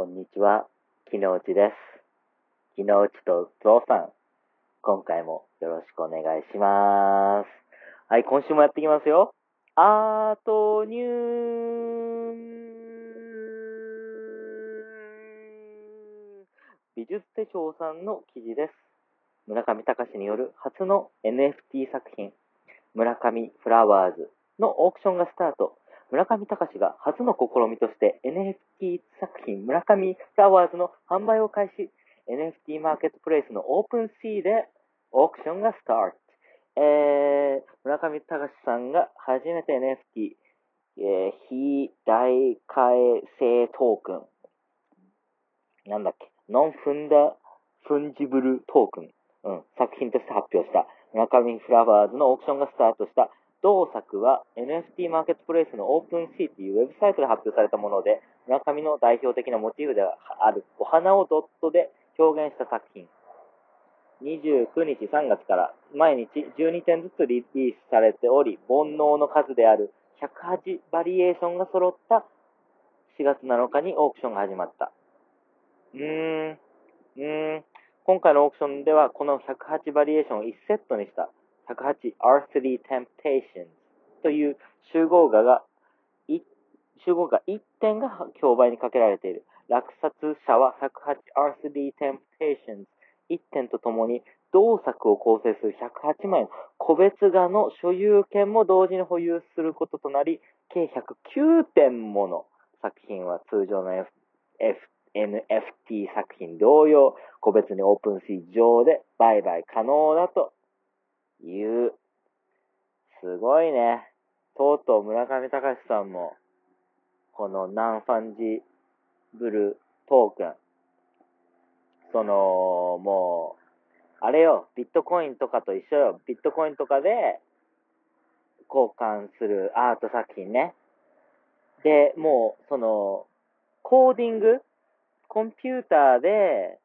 こんにちは、木之内です。木之内とゾウさん、今回もよろしくお願いします。はい、今週もやっていきますよ。アートニュー美術手帳さんの記事です。村上隆による初の NFT 作品、村上フラワーズのオークションがスタート。村上隆が初の試みとして NFT 作品村上フラワーズの販売を開始。NFT マーケットプレイスのオープンシーでオークションがスタート。えー、村上隆さんが初めて NFT、えー、非代替性トークン。なんだっけ？ non フンダ、 fungible token。うん、作品として発表した。村上フラワーズのオークションがスタートした。同作は NFT マーケットプレイスのオープンシーというウェブサイトで発表されたもので、村上の代表的なモチーフであるお花をドットで表現した作品。29日3月から毎日12点ずつリリースされており、煩悩の数である108バリエーションが揃った4月7日にオークションが始まった。うーん、うーん、今回のオークションではこの108バリエーションを1セットにした108 R3 Temptations という集合画が、集合画1点が競売にかけられている。落札者は 108R3 Temptations 1点とともに同作を構成する108枚の個別画の所有権も同時に保有することとなり、計109点もの作品は通常の F F NFT 作品同様、個別にオープンシー上で売買可能だという。すごいね。とうとう村上隆さんも、この non-fungible token、その、もう、あれよ、ビットコインとかと一緒よ。ビットコインとかで交換するアート作品ね。で、もう、その、コーディングコンピューターで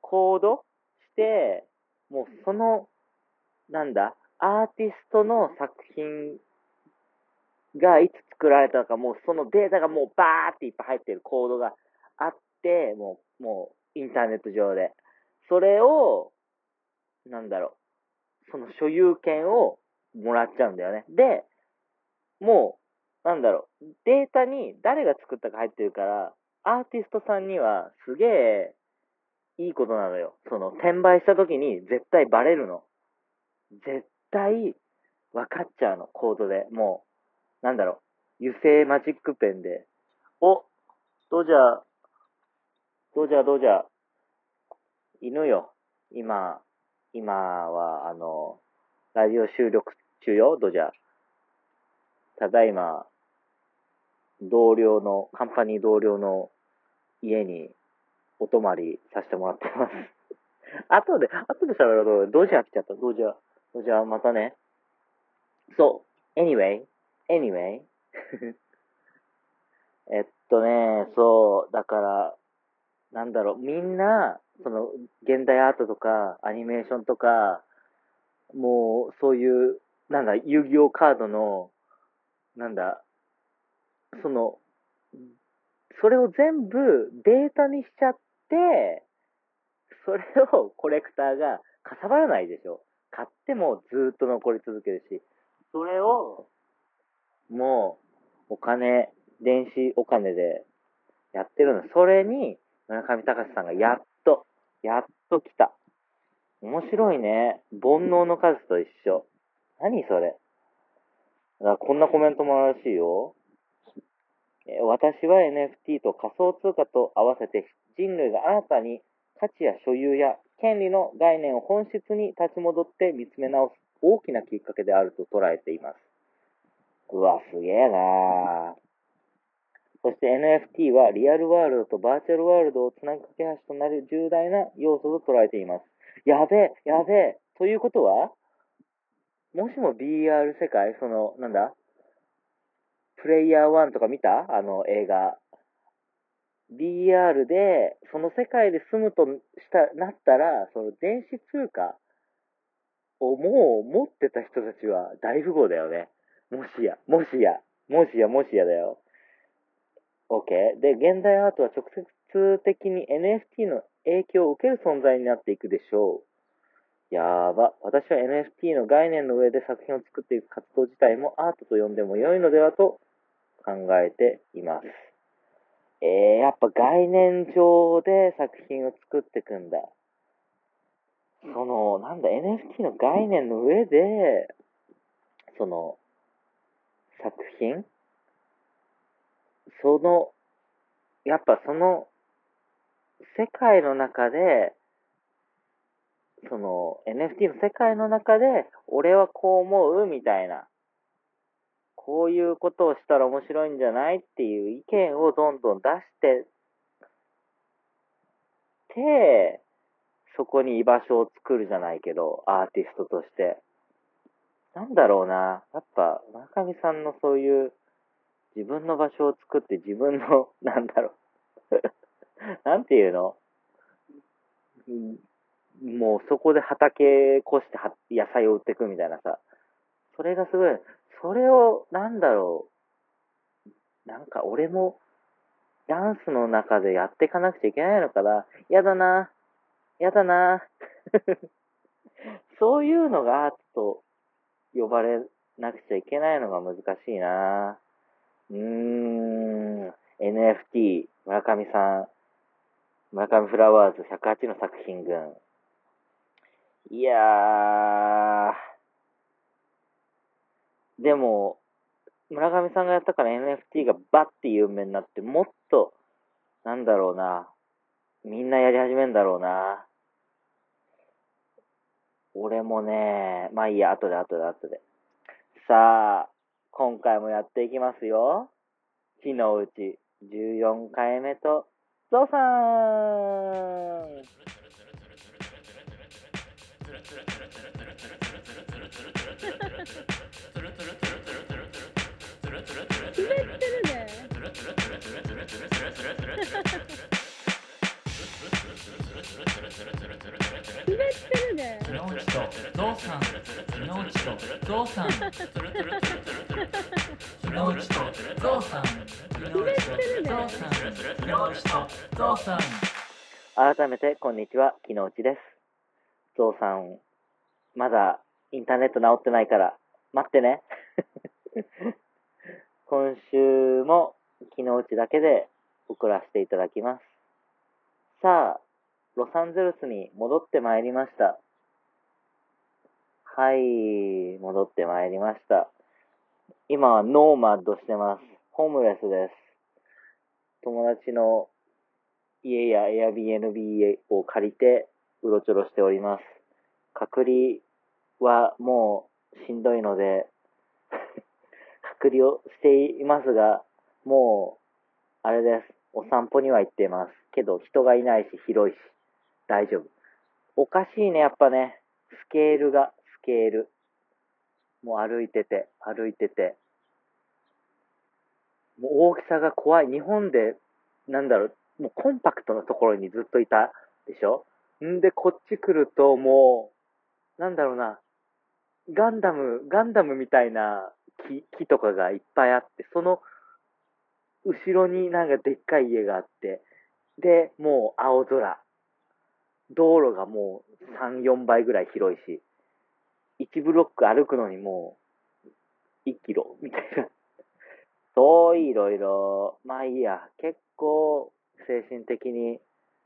コードして、もうその、なんだ、アーティストの作品がいつ作られたのか、もうそのデータがもうバーっていっぱい入ってるコードがあって、もう、もうインターネット上で。それを、なんだろう、その所有権をもらっちゃうんだよね。で、もう、なんだろう、データに誰が作ったか入ってるから、アーティストさんにはすげえいいことなのよ。その、転売した時に絶対バレるの。絶対分かっちゃうの、コードで。もう、なんだろう、油性マジックペンで、お、ドジャー、ドジャー、ドジャー、犬よ。今、今は、あの、ラジオ収録中よ、ドジャー。ただいま、同僚の、カンパニー同僚の家にお泊まりさせてもらってます。後で、後で喋ろうと、ドジャー来ちゃった、ドジャー。ドジャー、またね。そう、anyway, anyway. えっとね、そう、だから、なんだろう、みんな、その、現代アートとか、アニメーションとか、もう、そういう、なんだ、遊戯王カードの、なんだ、その、それを全部データにしちゃって、それをコレクターがかさばらないでしょ。買ってもずーっと残り続けるし、それを、もう、お金、電子お金でやってるの。それに、村上隆さんがやっと、やっと来た。面白いね。煩悩の数と一緒。何それ。こんなコメントもあるらしいよ。私は NFT と仮想通貨と合わせて人類が新たに価値や所有や権利の概念を本質に立ち戻って見つめ直す大きなきっかけであると捉えています。うわ、すげえなぁ。そして NFT はリアルワールドとバーチャルワールドをつなぐ架け橋となる重大な要素と捉えています。やべえ、やべえ。ということはもしも BR 世界、その、なんだ？プレイヤー1とか見た？あの映画。BR で、その世界で住むとした、なったら、その電子通貨をもう持ってた人たちは大富豪だよね。もしや、もしや、もしや、もしやだよ。OK。で、現代アートは直接的に NFT の影響を受ける存在になっていくでしょう。やば。私は NFT の概念の上で作品を作っていく活動自体もアートと呼んでも良いのではと考えています。えー、やっぱ概念上で作品を作っていくんだ。その、なんだ、NFT の概念の上で、その、作品？その、やっぱその、世界の中で、その NFT の世界の中で、俺はこう思うみたいな、こういうことをしたら面白いんじゃないっていう意見をどんどん出してて、そこに居場所を作るじゃないけど、アーティストとして。なんだろうな。やっぱ、村上さんのそういう自分の場所を作って自分の、なんだろう。なんていうの？もうそこで畑越して野菜を売っていくみたいなさ。それがすごい、それを、なんだろう。なんか俺も、ダンスの中でやっていかなくちゃいけないのかな。やだな。やだな。そういうのがアートと呼ばれなくちゃいけないのが難しいな。うーん、NFT、村上さん、村上フラワーズ108の作品群。いやー、でも、村上さんがやったから NFT がバッて有名になって、もっと、なんだろうな、みんなやり始めんだろうな。俺もね、まあいいや、後で後で後で。さあ、今回もやっていきますよ。日のうち14回目と、ゾウさんゾウさん木之内とゾウさんゾウさん木之内とゾウさん改めて、こんにちは、木之内です。ゾウさん、まだインターネット直ってないから、待ってね。今週も木之内だけで送らせていただきます。さあ、ロサンゼルスに戻ってまいりました。はい、戻ってまいりました。今はノーマッドしてます。ホームレスです。友達の家や Airbnb を借りてうろちょろしております。隔離はもうしんどいので 隔離をしていますが、もう、あれです。お散歩には行っています。けど人がいないし広いし、大丈夫。おかしいね、やっぱね。スケールが、ケール。もう歩いてて、歩いてて。もう大きさが怖い。日本で、なんだろう、もうコンパクトなところにずっといたでしょ？んで、こっち来るともう、なんだろうな、ガンダム、ガンダムみたいな木、木とかがいっぱいあって、その後ろになんかでっかい家があって、で、もう青空。道路がもう3、4倍ぐらい広いし、1ブロック歩くのにもう1キロみたいな。そういろいろ、まあいいや、結構精神的に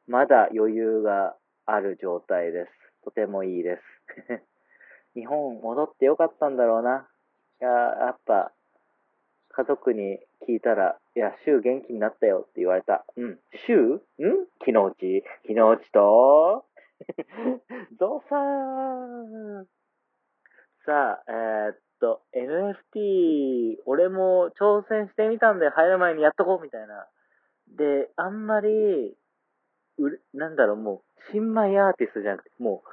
まだ余裕がある状態です。とてもいいです。日本戻ってよかったんだろうな。いや、やっぱ、家族に聞いたら、いや、週元気になったよって言われた。うん。週ん昨日うち昨日うちと？ゾウさんさあ、えー、っと、NFT、俺も挑戦してみたんで入る前にやっとこうみたいな。で、あんまり、う、なんだろう、もう、新米アーティストじゃなくて、も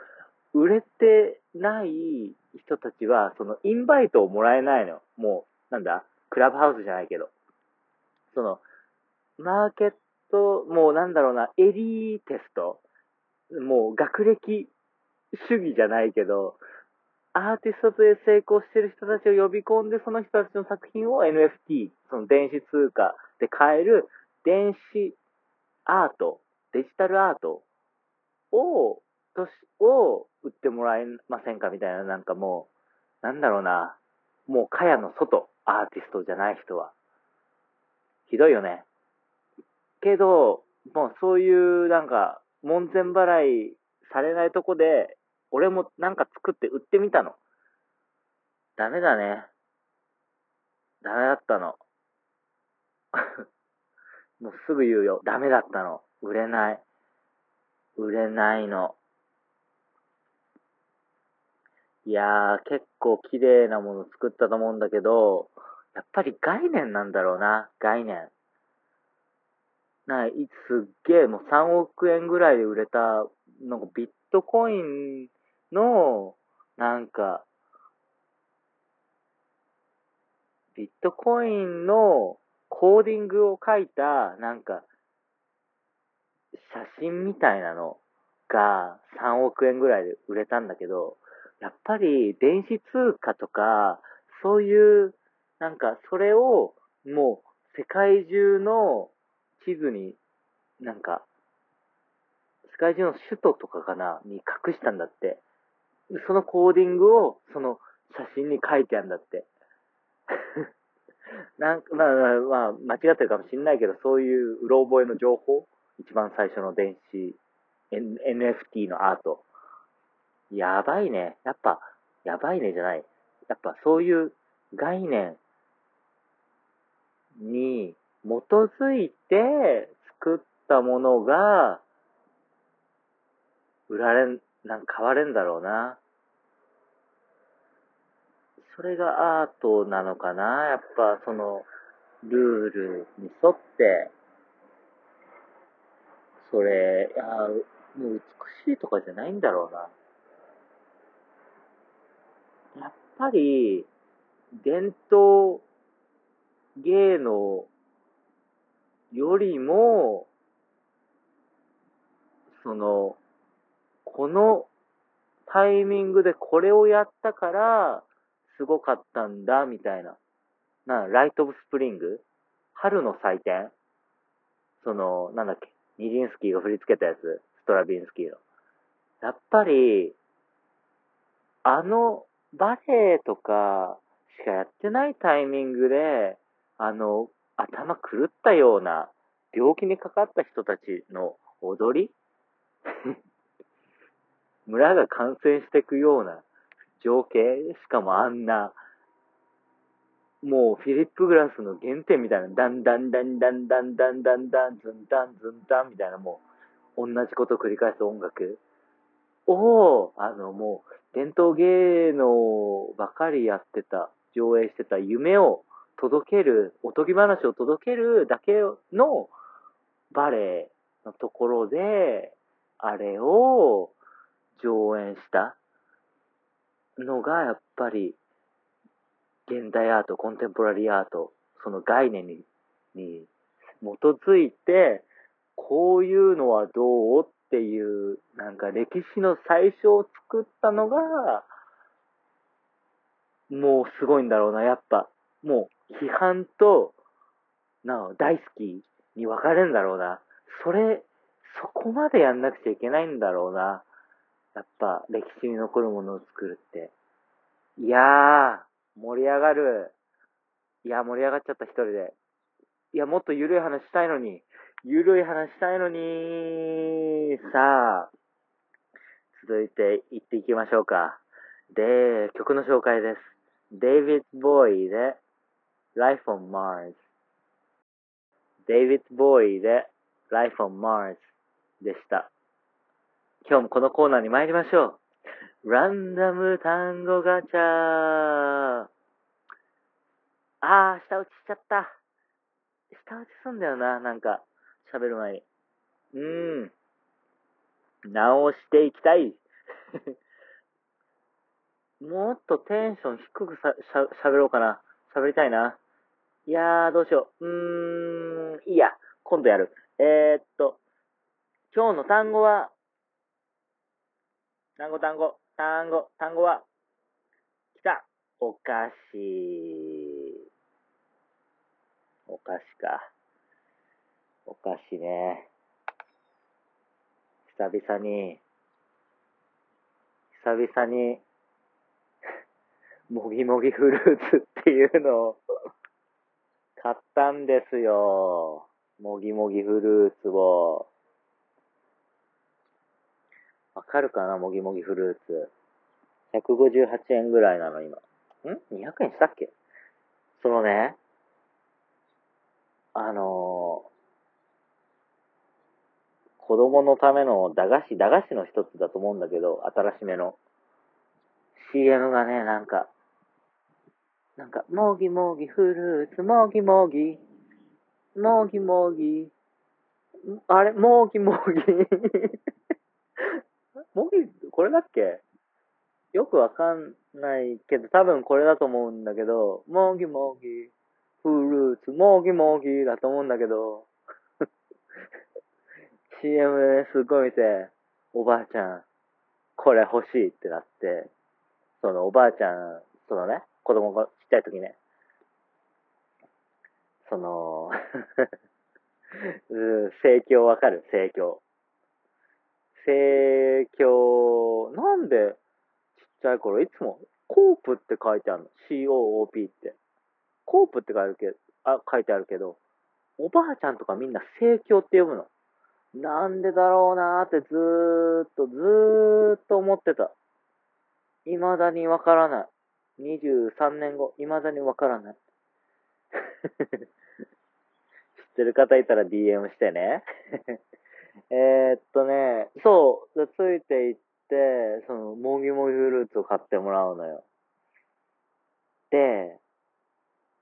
う、売れてない人たちは、その、インバイトをもらえないの。もう、なんだクラブハウスじゃないけど。その、マーケット、もうなんだろうな、エリーテスト。もう学歴主義じゃないけど、アーティストと成功してる人たちを呼び込んで、その人たちの作品を NFT、その電子通貨で買える電子アート、デジタルアートを、とし、を売ってもらえませんかみたいな、なんかもう、なんだろうな。もう、かやの外、アーティストじゃない人は。ひどいよね。けど、もうそういう、なんか、門前払いされないとこで、俺もなんか作って売ってみたの。ダメだね。ダメだったの。もうすぐ言うよ。ダメだったの。売れない。売れないの。いやー、結構綺麗なもの作ったと思うんだけど、やっぱり概念なんだろうな。概念。な、いすっげえ、もう3億円ぐらいで売れた、なんかビットコインの、なんか、ビットコインのコーディングを書いた、なんか、写真みたいなのが3億円ぐらいで売れたんだけど、やっぱり電子通貨とか、そういう、なんか、それを、もう、世界中の地図に、なんか、世界中の首都とかかな、に隠したんだって。そのコーディングを、その写真に書いてあるんだって。なんか、まあ、まあ、間違ってるかもしんないけど、そういううろ覚えの情報一番最初の電子、N、NFT のアート。やばいね。やっぱ、やばいねじゃない。やっぱそういう概念に基づいて作ったものが、売られ、なんか買われんだろうな。それがアートなのかなやっぱその、ルールに沿って、それ、いや、もう美しいとかじゃないんだろうな。やっぱり、伝統芸能よりも、その、このタイミングでこれをやったから、すごかったんだ、みたいな。な、ライト・オブ・スプリング春の祭典？その、なんだっけ、ニジンスキーが振り付けたやつ、ストラビンスキーの。やっぱり、あの、バレエとかしかやってないタイミングで、あの、頭狂ったような、病気にかかった人たちの踊り？村が感染していくような情景しかもあんな、もうフィリップグラスの原点みたいな、ダンダンダンダンダンダンダンダンズンダンズンダンみたいなもう、同じこと繰り返す音楽。を、あのもう、伝統芸能ばかりやってた、上映してた夢を届ける、おとぎ話を届けるだけのバレエのところで、あれを上演したのが、やっぱり、現代アート、コンテンポラリーアート、その概念に、に基づいて、こういうのはどうっていう、なんか歴史の最初を作ったのが、もうすごいんだろうな、やっぱ。もう、批判と、な、大好きに分かれるんだろうな。それ、そこまでやんなくちゃいけないんだろうな。やっぱ、歴史に残るものを作るって。いやー、盛り上がる。いや、盛り上がっちゃった一人で。いや、もっと緩い話したいのに。緩い話したいのにー。さあ、続いて行っていきましょうか。で、曲の紹介です。デイビッド・ボーイで Life on Mars。デイビッド・ボーイで Life on Mars でした。今日もこのコーナーに参りましょう。ランダム単語ガチャあー、下打ちしちゃった。下打ちすんだよな、なんか、喋る前に。うーん。直していきたい。もっとテンション低くさ、しゃ、喋ろうかな。喋りたいな。いやー、どうしよう。うーん、いいや。今度やる。えー、っと、今日の単語は、単語単語、単語、単語は、来た。お菓子。お菓子か。お菓子ね。久々に、久々に、もぎもぎフルーツっていうのを買ったんですよ。もぎもぎフルーツを。わかるかなもぎもぎフルーツ。158円ぐらいなの、今。ん ?200 円したっけ？そのね、あのー子供のための駄菓子、駄菓子の一つだと思うんだけど、新しめの。CM がね、なんか、なんか、もぎもぎフルーツ、もぎもぎ、もぎもぎ、あれ、もぎもぎ。もぎ、これだっけ？よくわかんないけど、多分これだと思うんだけど、もぎもぎ、フルーツ、もぎもぎだと思うんだけど、CM ですごい見て、おばあちゃん、これ欲しいってなって、そのおばあちゃん、そのね、子供がちっちゃい時ね、その、うん盛況わかる？盛況。盛況、なんでちっちゃい頃いつもコープって書いてあるの。COOP って。コープって書いてあるけど、あ、書いてあるけど、おばあちゃんとかみんな盛況って読むの。なんでだろうなーってずーっと、ずーっと思ってた。未だにわからない。23年後、未だにわからない。知ってる方いたら DM してね。えーっとね、そう、でついていって、その、もぎもぎフルーツを買ってもらうのよ。で、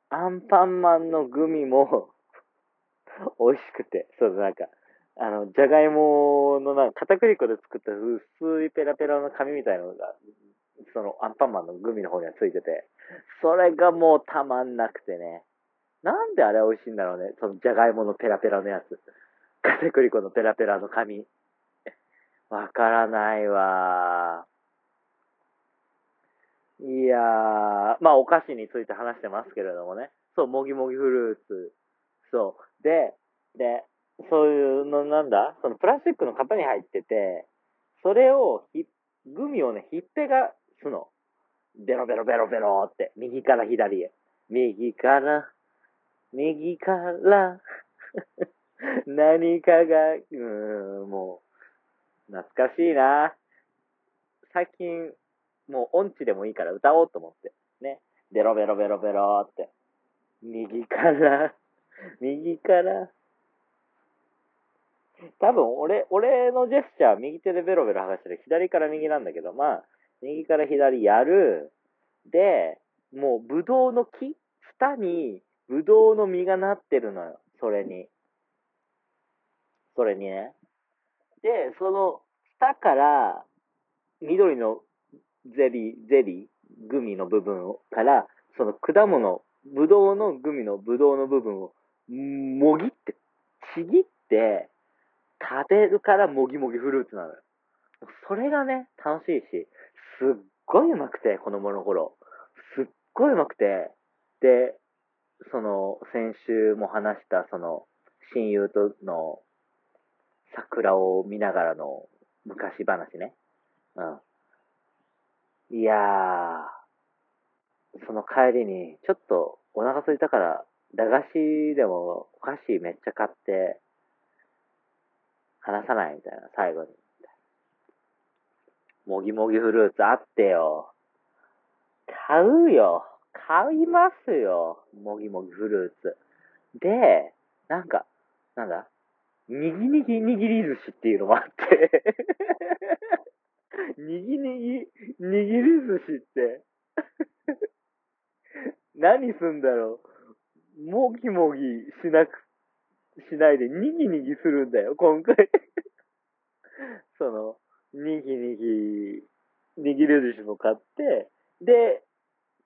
アンパンマンのグミも 美味しくて、そのなんか、あの、じゃがいものなんか片栗粉で作った薄いペラペラの紙みたいなのが、そのアンパンマンのグミの方にはついてて、それがもうたまんなくてね。なんであれ美味しいんだろうね。そのじゃがいものペラペラのやつ。片栗粉のペラペラの紙。わからないわいやー、まあお菓子について話してますけれどもね。そう、もぎもぎフルーツ。そう。で、で、そういうのなんだ？そのプラスチックの型に入ってて、それをひ、グミをね、ひっぺがすの。ベロベロベロベロって、右から左へ。右から、右から、何かが、うーん、もう、懐かしいな。最近、もう音痴でもいいから歌おうと思って。ね。ベロベロベロベロって。右から、右から。多分、俺、俺のジェスチャー、右手でベロベロ剥がしてる。左から右なんだけど、まあ、右から左やる。で、もう、ぶどうの木？下に、ぶどうの実がなってるのよ。それに。それにね。で、その、下から、緑のゼリー、ゼリー、グミの部分から、その果物、ぶどうのグミのぶどうの部分を、もぎって、ちぎって、食べるからもぎもぎフルーツなのよ。それがね、楽しいし、すっごいうまくて、子供の頃。すっごいうまくて、で、その、先週も話した、その、親友との桜を見ながらの昔話ね。うん。いやー、その帰りに、ちょっとお腹空いたから、駄菓子でもお菓子めっちゃ買って、話さないみたいな、最後に。もぎもぎフルーツあってよ。買うよ。買いますよ。もぎもぎフルーツ。で、なんか、なんだ？にぎにぎ握り寿司っていうのもあって。にぎにぎ握り寿司って。何すんだろう。もぎもぎしなく、しないでにぎにぎするんだよ、今回。その、にぎにぎ、握り寿司も買って、で、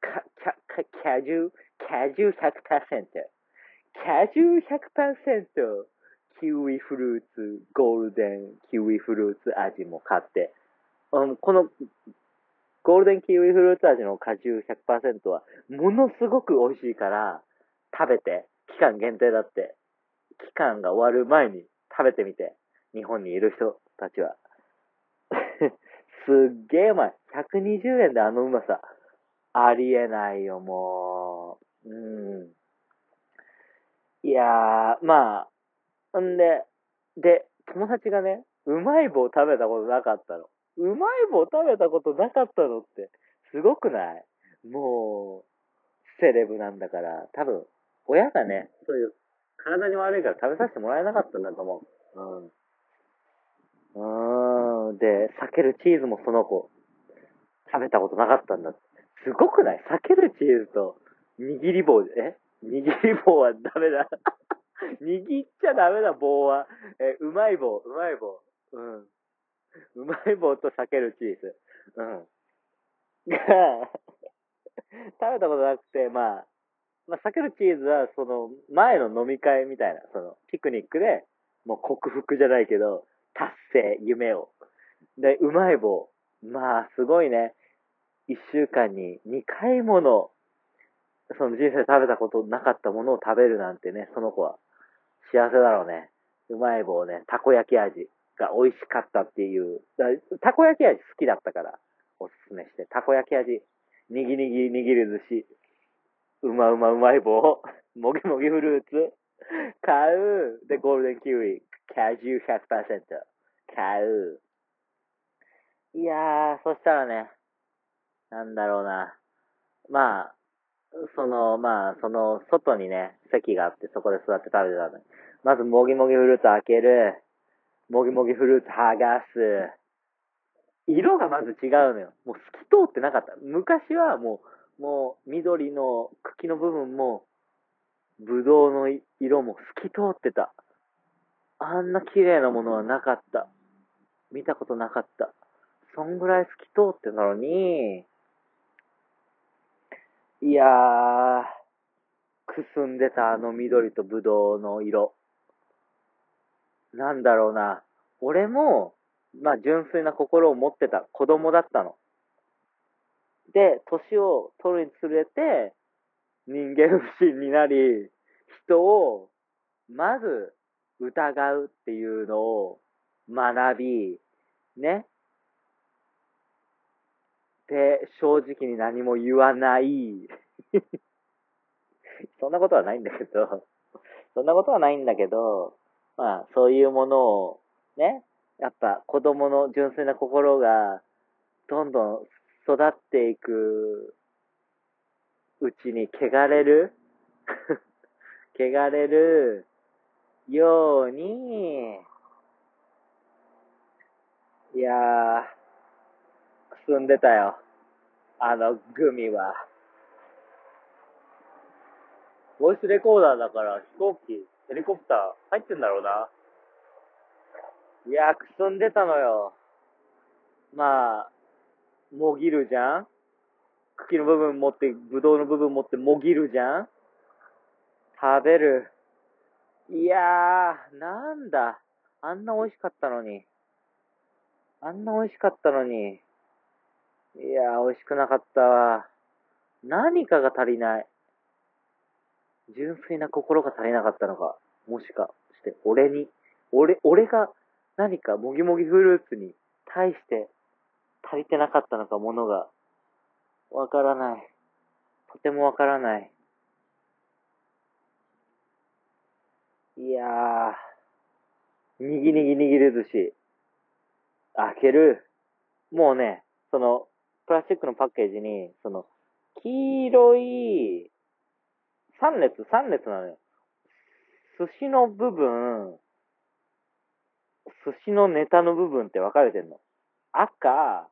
か、か、か、果汁、果汁100%。果汁100%、キウイフルーツ、ゴールデンキウイフルーツ味も買って、あのこの、ゴールデンキウイフルーツ味の果汁100%は、ものすごく美味しいから、食べて、期間限定だって。期間が終わる前に食べてみて、日本にいる人たちは。すっげえうまい。120円であのうまさ。ありえないよ、もう。うん。いやー、まあ、んで、で、友達がね、うまい棒食べたことなかったの。うまい棒食べたことなかったのって、すごくない？もう、セレブなんだから、多分、親がね、そういう、体に悪いから食べさせてもらえなかったんだと思う。うん。うーん。で、避けるチーズもその子、食べたことなかったんだ。すごくない？避けるチーズと、握り棒で、え？握り棒はダメだ。握っちゃダメだ、棒は。え、うまい棒、うまい棒。うん。うまい棒と避けるチーズ。うん。が、食べたことなくて、まあ、まあ、避けるチーズは、その、前の飲み会みたいな、その、ピクニックで、もう克服じゃないけど、達成、夢を。で、うまい棒。まあ、すごいね。一週間に2回もの、その人生食べたことなかったものを食べるなんてね、その子は幸せだろうね。うまい棒ね、たこ焼き味が美味しかったっていう。たこ焼き味好きだったから、おすすめして。たこ焼き味、にぎにぎ握る寿司、うまうまうまい棒、もぎもぎフルーツ、買う。で、ゴールデンキウイ、果汁100%、買う。いやー、そしたらね、なんだろうな。まあ、その、まあ、その、外にね、席があって、そこで座って食べてたのに。まず、もぎもぎフルーツ開ける。もぎもぎフルーツ剥がす。色がまず違うのよ。もう透き通ってなかった。昔はもう、もう、緑の茎の部分も、ぶどうの色も透き通ってた。あんな綺麗なものはなかった。見たことなかった。そんぐらい透き通ってたのに、いやー、くすんでたあの緑とブドウの色。なんだろうな。俺も、まあ純粋な心を持ってた子供だったの。で、年を取るにつれて、人間不信になり、人を、まず疑うっていうのを学び、ね。で、正直に何も言わない。そんなことはないんだけど、そんなことはないんだけど、まあ、そういうものを、ね、やっぱ子供の純粋な心が、どんどん育っていくうちに汚れる 汚れるように、いやー、くすんでたよ。あのグミは。ボイスレコーダーだから飛行機、ヘリコプター入ってんだろうな。いや、くすんでたのよ。まあ、もぎるじゃん？茎の部分持って、ぶどうの部分持ってもぎるじゃん？食べる。いやー、なんだ。あんな美味しかったのに。あんな美味しかったのに。いやー、美味しくなかったわ。何かが足りない。純粋な心が足りなかったのか。もしかして、俺に、俺、俺が何かもぎもぎフルーツに対して足りてなかったのか、ものが。わからない。とてもわからない。いやー、にぎにぎ握る寿司。開ける。もうね、その、プラスチックのパッケージに、その、黄色い、3列、3列なのよ。寿司の部分、寿司のネタの部分って分かれてんの。赤、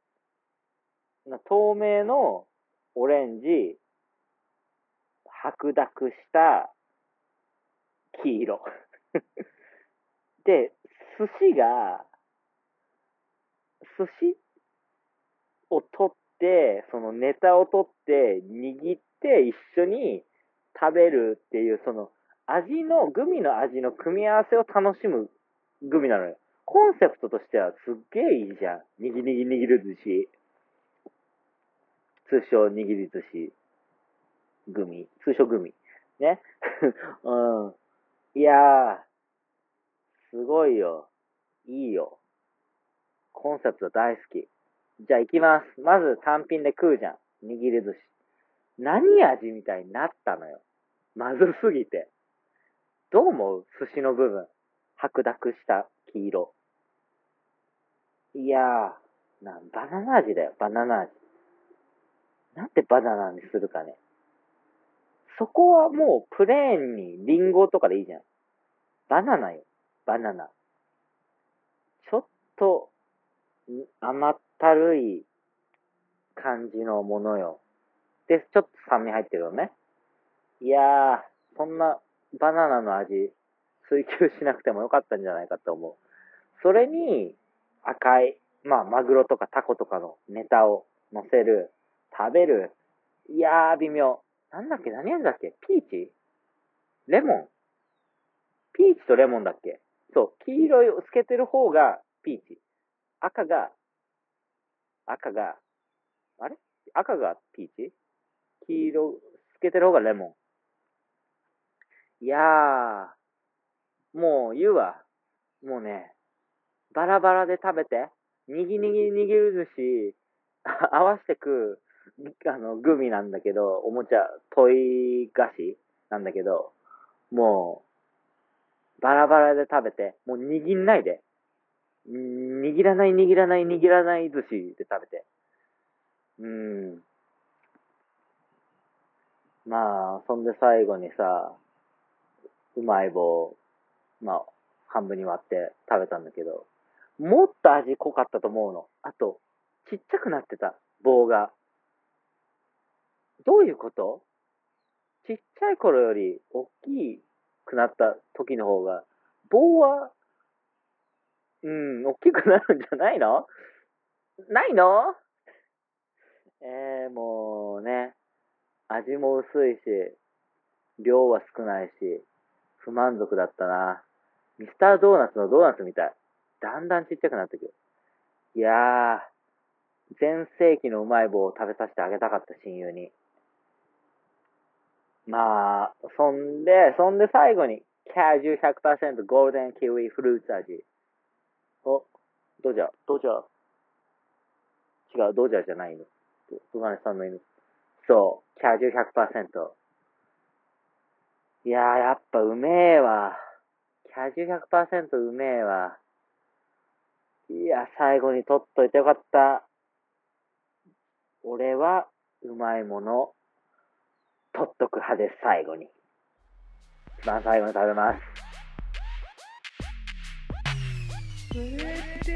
透明のオレンジ、白濁した黄色。で、寿司が、寿司を取って、そのネタを取って、握って一緒に食べるっていう、その味の、グミの味の組み合わせを楽しむグミなのよ。コンセプトとしてはすっげえいいじゃん。にぎにぎ握る寿司。通称握り寿司。グミ。通称グミ。ね。うん。いやー、いよ。いいよ。コンセプト大好き。じゃあ行きます。まず単品で食うじゃん。握り寿司。何味みたいになったのよ。まずすぎて。どう思う？寿司の部分。白濁した黄色。いやー、な、バナナ味だよ、バナナ味。なんでバナナにするかね。そこはもうプレーンにリンゴとかでいいじゃん。バナナよ、バナナ。ちょっと、甘ったるい感じのものよ。で、ちょっと酸味入ってるよね。いやー、そんなバナナの味、追求しなくてもよかったんじゃないかと思う。それに、赤い、まあ、マグロとかタコとかのネタを乗せる、食べる。いやー、微妙。なんだっけ何味だっけ？ピーチ？レモン？ピーチとレモンだっけ？そう、黄色いをつけてる方がピーチ。赤が、赤が、あれ？赤がピーチ？黄色つけてる方がレモン。いやー、もう言うわ。もうね、バラバラで食べて、にぎにぎ握る寿司、合わせて食う、あの、グミなんだけど、おもちゃ、トイ菓子なんだけど、もう、バラバラで食べて、もう握んないで。握らない握らない握らない寿司で食べて。うん。まあ、そんで最後にさ、うまい棒、まあ、半分に割って食べたんだけど、もっと味濃かったと思うの。あと、ちっちゃくなってた、棒が。どういうこと？ちっちゃい頃より大きくなった時の方が、棒は、うん、大きくなるんじゃないの？ないの？えー、もうね、味も薄いし、量は少ないし、不満足だったな。ミスタードーナツのドーナツみたい。だんだんちっちゃくなってくる。いやー、全盛期のうまい棒を食べさせてあげたかった親友に。まあ、そんで、そんで最後に、キャジュ100%ゴールデンキウイフルーツ味。お、ドジャー、ドジャー。違う、ドジャーじゃないの。隣さんの犬。そう、キャジュ100%。いやー、やっぱうめえわ。キャジュ100%うめえわ。いや、最後に取っといてよかった。俺は、うまいもの、取っとく派です、最後に。一番最後に食べます。さ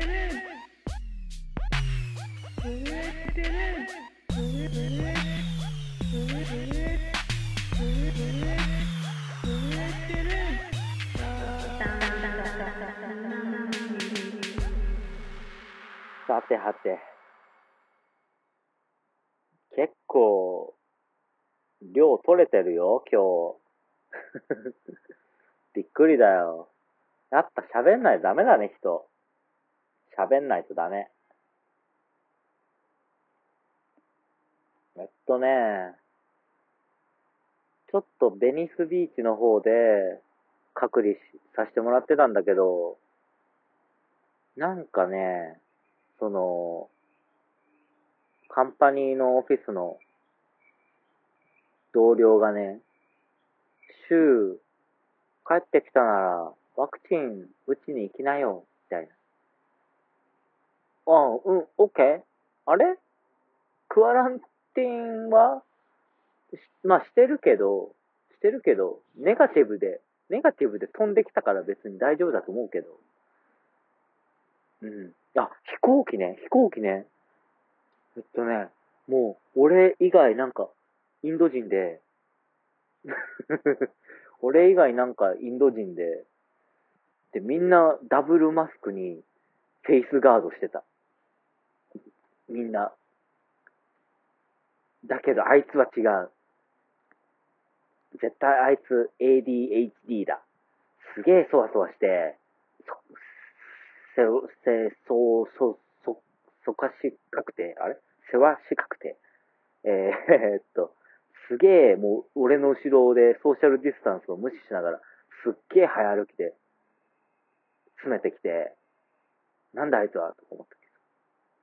てはて。結構、量取れてるよ、今日。びっくりだよ。やっぱ喋んないとダメだね、人。喋んないとダメ。えっとね、ちょっとベニスビーチの方で隔離しさせてもらってたんだけど、なんかね、その、カンパニーのオフィスの同僚がね、週、帰ってきたなら、ワクチン打ちに行きなよ、あうん、オッケー。あれ？クアランティンは、まあしてるけど、してるけど、ネガティブで、ネガティブで飛んできたから別に大丈夫だと思うけど。うん。あ、飛行機ね、飛行機ね。えっとね、もう、俺以外なんか、インド人で、俺以外なんかインド人で、で、みんなダブルマスクにフェイスガードしてた。みんな。だけどあいつは違う。絶対あいつ ADHD だ。すげえそわそわして、そ、せ、せ、そう、そ、そ、そかしかくて、あれ？せわしかくて。えー、えっと、すげえもう俺の後ろでソーシャルディスタンスを無視しながら、すっげえ早歩きで、詰めてきて、なんだあいつは？と思ったけど。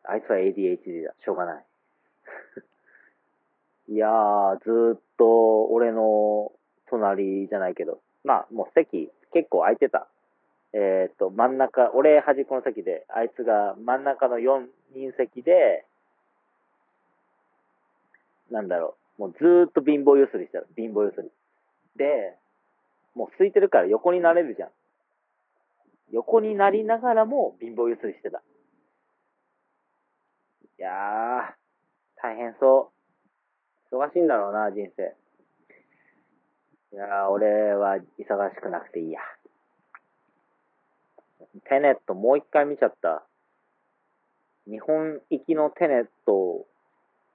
あいつは ADHD だ。しょうがない。いやー、ずーっと俺の隣じゃないけど、まあもう席結構空いてた。えっ、と、真ん中、俺端っこの席で、あいつが真ん中の4人席で、なんだろう、もうずーっと貧乏ゆすりしてた。貧乏ゆすり。で、もう空いてるから横になれるじゃん。横になりながらも貧乏ゆすりしてた。やー、大変そう。忙しいんだろうな、人生。いやー、俺は忙しくなくていいや。テネットもう一回見ちゃった。日本行きのテネット、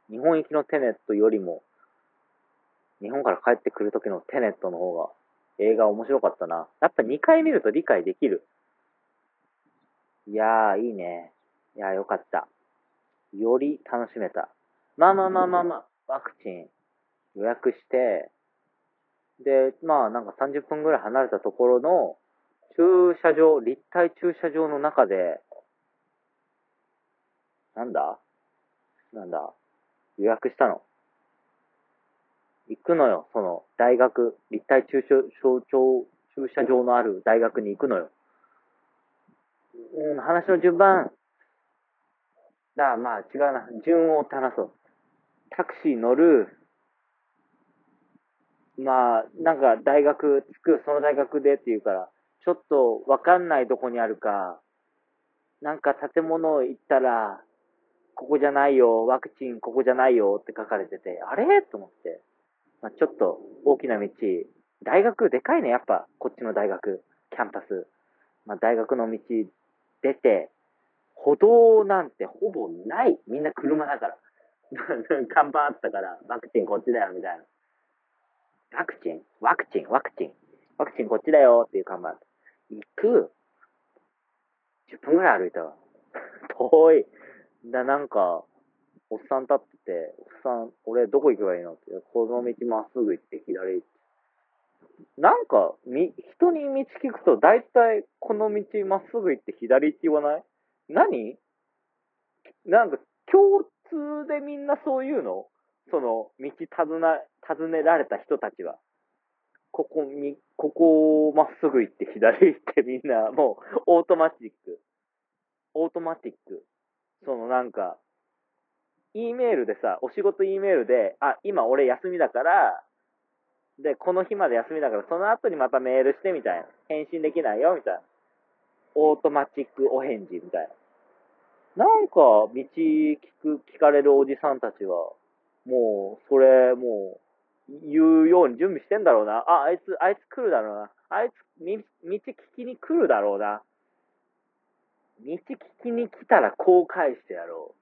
日本行きのテネットよりも、日本から帰ってくる時のテネットの方が映画面白かったな。やっぱ2回見ると理解できる。いやー、いいね。いやー、よかった。より楽しめた。まあまあまあまあまあ、ワクチン予約して、で、まあなんか30分ぐらい離れたところの駐車場、立体駐車場の中で、なんだ？なんだ？予約したの。行くのよ、その大学、立体駐車場、駐車場のある大学に行くのよ。うん、話の順番。だからまあ違うな。順を追って話そう。タクシー乗る。まあ、なんか大学着く、その大学でって言うから、ちょっとわかんないとこにあるか、なんか建物行ったら、ここじゃないよ、ワクチンここじゃないよって書かれてて、あれ？と思って。まあ、ちょっと大きな道、大学でかいね、やっぱ、こっちの大学、キャンパス。まあ、大学の道出て、歩道なんてほぼない。みんな車だから。看板あったから、ワクチンこっちだよ、みたいな。ワクチン？ワクチン？ワクチン。ワクチンこっちだよっていう看板。行く ?10 分ぐらい歩いたわ。遠い。だ、なんか、おっさん立ってて、おっさん、俺どこ行けばいいの？って、この道まっすぐ行って左行って。なんか、み、人に道聞くと、大体この道まっすぐ行って左って言わない？何？なんか、共通でみんなそういうの？その、道尋な、尋ねられた人たちは。ここに、ここをまっすぐ行って左行ってみんな、もう、オートマチック。オートマティック。そのなんか、E メールでさ、お仕事 E メールで、あ、今俺休みだから、で、この日まで休みだから、その後にまたメールしてみたいな。返信できないよ、みたいな。オートマチックお返事みたいな。なんか、道聞く、聞かれるおじさんたちは、もう、それ、もう、言うように準備してんだろうな。あ、あいつ、あいつ来るだろうな。あいつ、み道聞きに来るだろうな。道聞きに来たらこう返してやろう。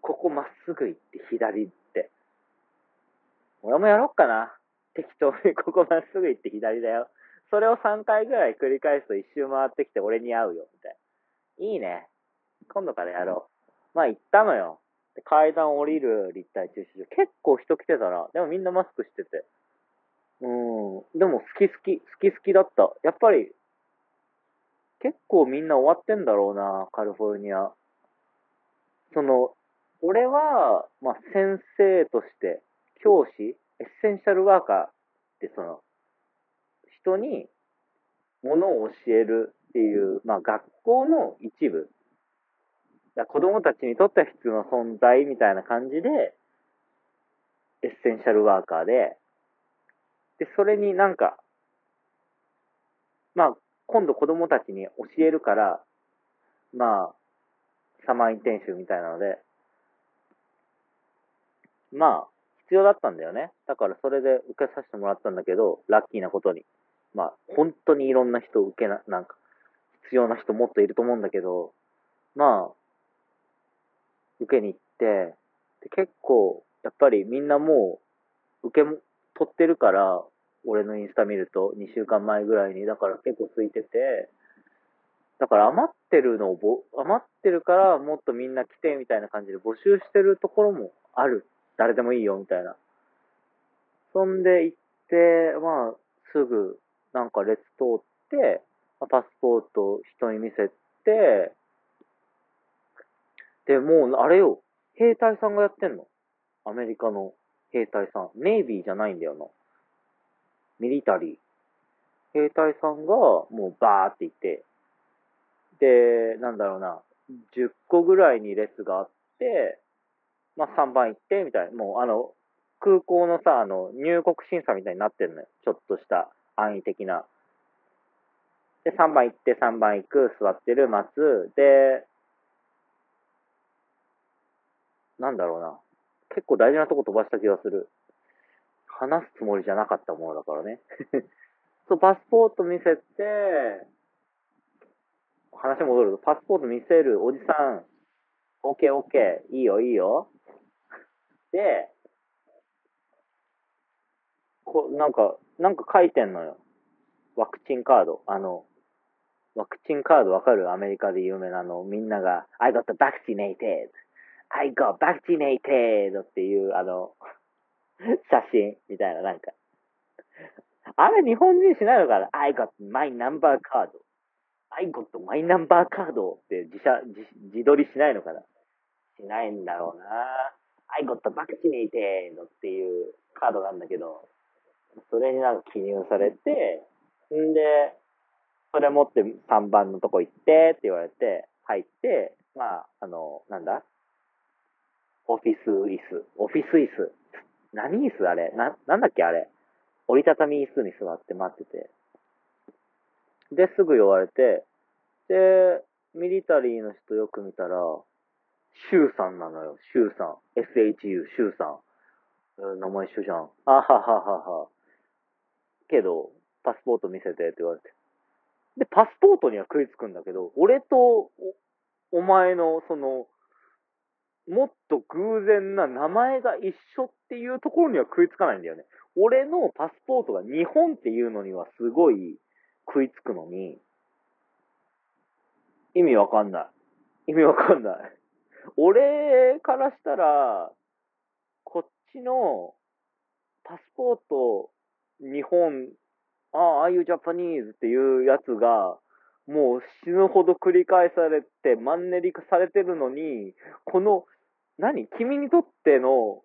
ここまっすぐ行って左って。俺もやろっかな。適当に ここまっすぐ行って左だよ。それを3回ぐらい繰り返すと一周回ってきて俺に会うよ、みたいな。いいね。今度からやろう。まあ行ったのよ。で階段降りる立体駐車場。結構人来てたな。でもみんなマスクしてて。うん。でも好き好き、好き好きだった。やっぱり、結構みんな終わってんだろうな、カリフォルニア。その、俺は、まあ、先生として、教師、エッセンシャルワーカーってその、人に物を教えるっていう、まあ、学校の一部。だ子供たちにとっては必要な存在みたいな感じで、エッセンシャルワーカーで、で、それになんか、まあ、今度子供たちに教えるから、まあ、サマーインテンシみたいなので、まあ、必要だったんだよね。だからそれで受けさせてもらったんだけど、ラッキーなことに。まあ、本当にいろんな人受けな、なんか、必要な人もっといると思うんだけど、まあ、受けに行って、で結構、やっぱりみんなもう、受け、取ってるから、俺のインスタ見ると、2週間前ぐらいに、だから結構空いてて、だから余ってるのをぼ、余ってるからもっとみんな来てみたいな感じで募集してるところもある。誰でもいいよみたいな。そんで行って、まあ、すぐなんか列通って、あパスポート人に見せて、で、もう、あれよ、兵隊さんがやってんの？アメリカの兵隊さん。ネイビーじゃないんだよな。ミリタリー。兵隊さんが、もうバーっていて、で、なんだろうな、10個ぐらいに列があって、まあ3番行って、みたいな。もうあの、空港のさ、あの、入国審査みたいになってんのよ。ちょっとした安易的な。で、3番行って、3番行く、座ってる、待つ。で、なんだろうな。結構大事なとこ飛ばした気がする。話すつもりじゃなかったものだからね。そう、パスポート見せて、話戻ると、パスポート見せるおじさん、オッケーオッケー、いいよいいよ。で、こなんか、なんか書いてんのよ。ワクチンカード。あの、ワクチンカードわかる？アメリカで有名なの。みんなが、I got vaccinated. I got vaccinated っていう、あの、写真みたいな、なんか。あれ日本人しないのかな ?I got my number card. I got my number card って自社、自自撮りしないのかな？しないんだろうな。I got vaccinated っていうカードなんだけど、それになんか記入されて、んで、それ持って3番のとこ行ってって言われて、入って、まあ、あの、なんだ？オフィス椅子。オフィス椅子。何椅子あれ？な、なんだっけあれ？折りたたみ椅子に座って待ってて。で、すぐ言われて、で、ミリタリーの人よく見たら、シュウさんなのよ。シュウさん。SHU、シュウさん。えー名前一緒じゃん。あはははは。けど、パスポート見せてって言われて。で、パスポートには食いつくんだけど、俺とおお前の、その、もっと偶然な名前が一緒っていうところには食いつかないんだよね。俺のパスポートが日本っていうのにはすごい食いつくのに、意味わかんない。意味わかんない。俺からしたら、こっちのパスポート、日本、ああ、ああいうジャパニーズっていうやつが、もう死ぬほど繰り返されて、マンネリ化されてるのに、この、何？君にとっての、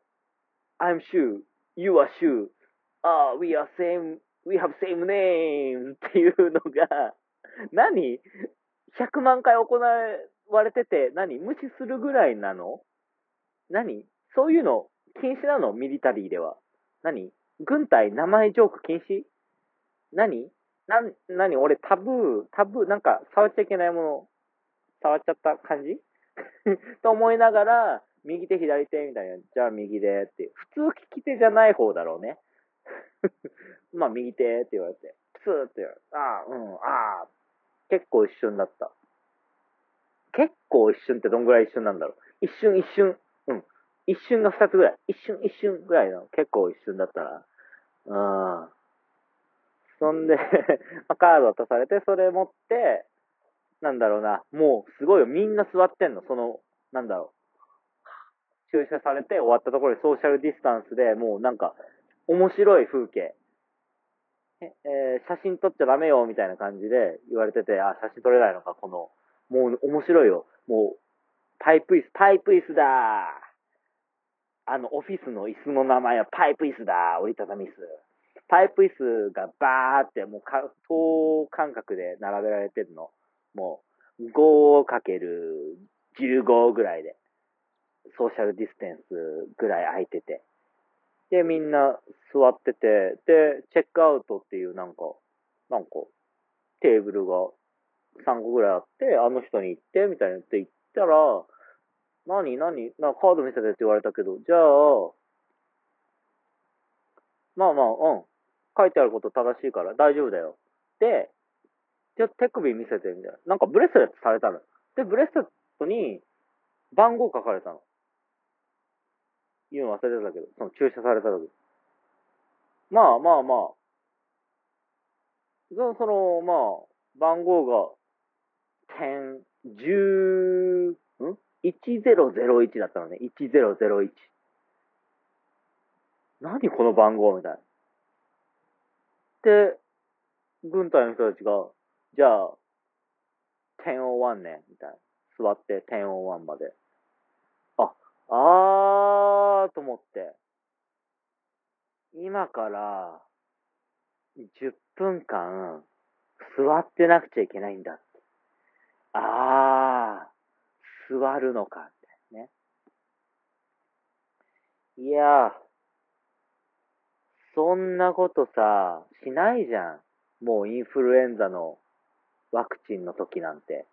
I'm Shu, you are Shu, ああ、we are same, we have same name っていうのが、何 ?100 万回行われてて、何？無視するぐらいなの？何？そういうの禁止なの？ミリタリーでは。何？軍隊名前ジョーク禁止？何？なん、何？俺タブー、タブー、なんか触っちゃいけないもの、触っちゃった感じ？と思いながら、右手左手みたいな、じゃあ右でって。普通利き手じゃない方だろうね。まあ右手って言われて、プスーって言われて、ああ、うん、ああ、結構一瞬だった。結構一瞬ってどんぐらい一瞬なんだろう。一瞬一瞬、うん。一瞬が二つぐらい。一瞬一瞬ぐらいの結構一瞬だったな。うん。そんで、ま あカード渡されて、それ持って、なんだろうな、もうすごいよ。みんな座ってんの。その、なんだろう。駐車されて終わったところでソーシャルディスタンスでもうなんか、面白い風景。えー写真撮っちゃダメよみたいな感じで言われてて、あ、写真撮れないのか、この、もう面白いよ。もう、パイプ椅子、パイプ椅子だあの、オフィスの椅子の名前はパイプ椅子だ折りたたみ椅子。パイプ椅子がバーってもうか等間隔で並べられてるの。もう、5×15 ぐらいで。ソーシャルディステンスぐらい空いてて。で、みんな座ってて、で、チェックアウトっていうなんか、なんか、テーブルが3個ぐらいあって、あの人に行って、みたいなって言ったら、何何なになカード見せてって言われたけど、じゃあ、まあまあ、うん。書いてあること正しいから大丈夫だよ。で、じゃあ手首見せて、みたいな。なんかブレスレットされたの。で、ブレスレットに番号書かれたの。言うの忘れてたけど、その注射された時。まあまあまあ。そのその、まあ、番号が、10、10、ん ?1001 だったのね。1001。何この番号みたいな。で、軍隊の人たちが、じゃあ、1001ね、みたいな。座って1001まで。あ、あーと思って。今から、10分間、座ってなくちゃいけないんだって。あー、座るのかってね。いやー、そんなことさ、しないじゃん。もうインフルエンザのワクチンの時なんて。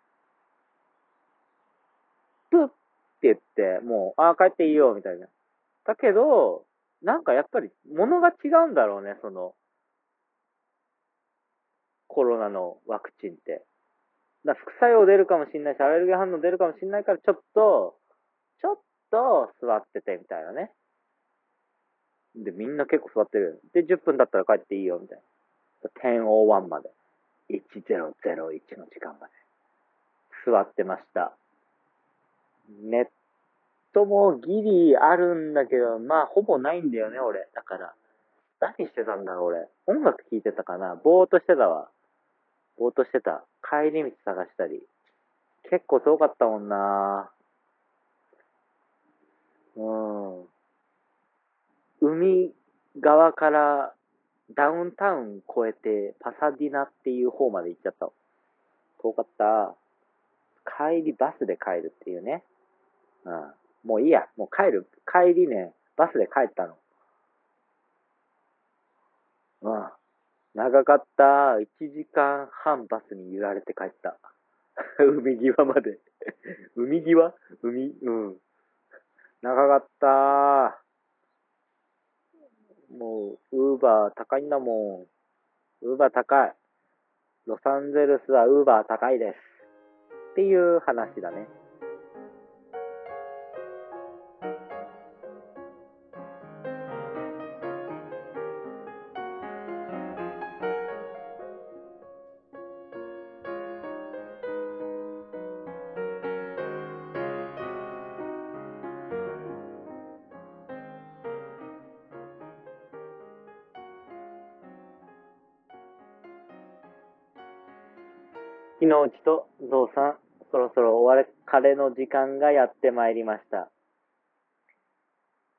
プッって言って、もう、ああ、帰っていいよ、みたいな。だけど、なんかやっぱり、物が違うんだろうね、その、コロナのワクチンって。だ副作用出るかもしんないし、アレルギー反応出るかもしんないから、ちょっと、ちょっと座ってて、みたいなね。で、みんな結構座ってる。で、10分だったら帰っていいよ、みたいな。1001まで。1001の時間まで。座ってました。ネットもギリあるんだけど、まあ、ほぼないんだよね、俺。だから。何してたんだろう、俺。音楽聴いてたかなぼーっとしてたわ。ぼーっとしてた。帰り道探したり。結構遠かったもんなうん。海側からダウンタウン越えてパサディナっていう方まで行っちゃった。遠かった。帰りバスで帰るっていうね。うん。もういいや。もう帰る。帰りね、バスで帰ったの。うん。長かった。1時間半バスに揺られて帰った。海際まで。海際？海、うん。長かった。もう、ウーバー高いんだもん。ウーバー高い。ロサンゼルスはウーバー高いです。っていう話だね。日の内とゾウさん、そろそろお別れの時間がやってまいりました。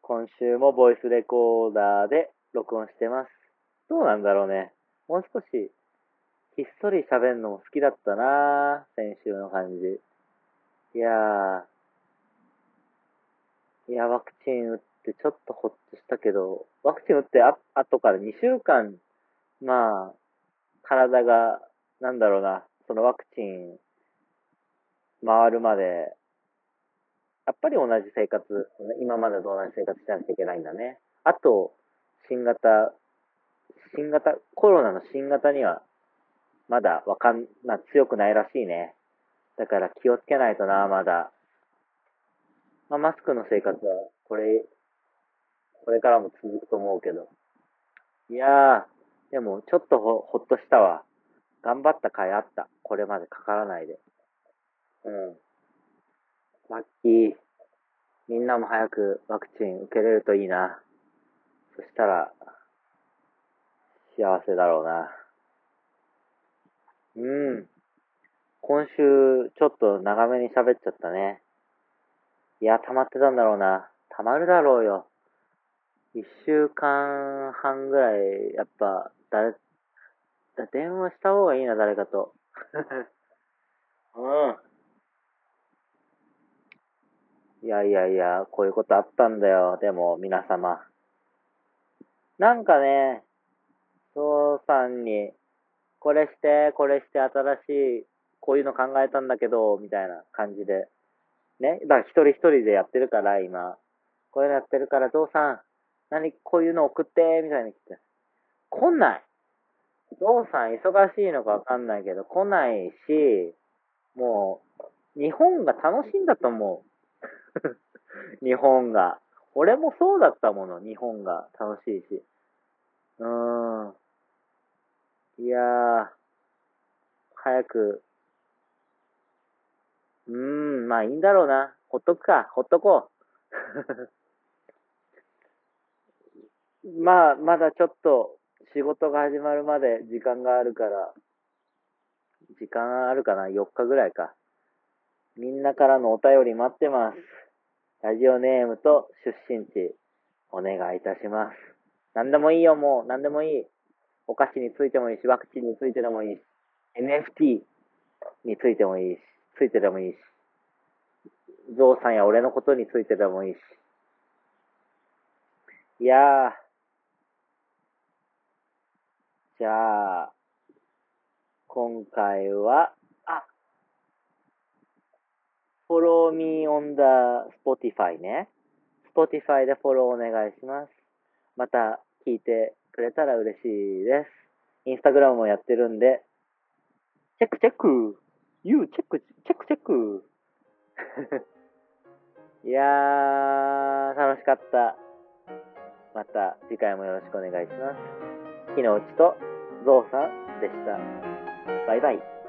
今週もボイスレコーダーで録音してます。どうなんだろうね。もう少し、ひっそり喋るのも好きだったな先週の感じ。いやー、いや、ワクチン打ってちょっとほっとしたけど、ワクチン打ってあ後から2週間、まあ、体が、なんだろうな、そのワクチン回るまで、やっぱり同じ生活、今までと同じ生活しなきゃいけないんだね。あと、新型、新型、コロナの新型には、まだわかんな、強くないらしいね。だから気をつけないとな、まだ。まあ、マスクの生活は、これ、これからも続くと思うけど。いやー、でも、ちょっとほ、ほっとしたわ。頑張った甲斐あった。これまでかからないで。うん。ラッキー。みんなも早くワクチン受けれるといいな。そしたら、幸せだろうな。うん。今週、ちょっと長めに喋っちゃったね。いや、溜まってたんだろうな。溜まるだろうよ。一週間半ぐらい、やっぱ、誰、だ電話した方がいいな、誰かと。うん。いやいやいや、こういうことあったんだよ。でも、皆様。なんかね、そうさんに、これして、これして、新しい、こういうの考えたんだけど、みたいな感じで。ね。だから一人一人でやってるから、今。こういうのやってるから、ゾウさん、何、こういうの送って、みたいに来て。来ない。ゾウさん忙しいのかわかんないけど、来ないし、もう、日本が楽しいんだと思う。日本が。俺もそうだったもの、日本が楽しいし。うーん。いやー、早く。うーん、まあいいんだろうな。ほっとくか、ほっとこう。まあ、まだちょっと仕事が始まるまで時間があるから、時間あるかな ?4 日ぐらいか。みんなからのお便り待ってます。ラジオネームと出身地、お願いいたします。何でもいいよ、もう。何でもいい。お菓子についてもいいし、ワクチンについてでもいいし、NFT についてもいいし、ついてでもいいし、ゾウさんや俺のことについてでもいいし。いやー。じゃあ、今回は、あ、follow me on the Spotify ね。Spotify でフォローお願いします。また聞いてくれたら嬉しいです。インスタグラムもやってるんで、チェックチェック !You チェック、チェックチェック いやー、楽しかった。また次回もよろしくお願いします。木の内とゾウさんでした。バイバイ。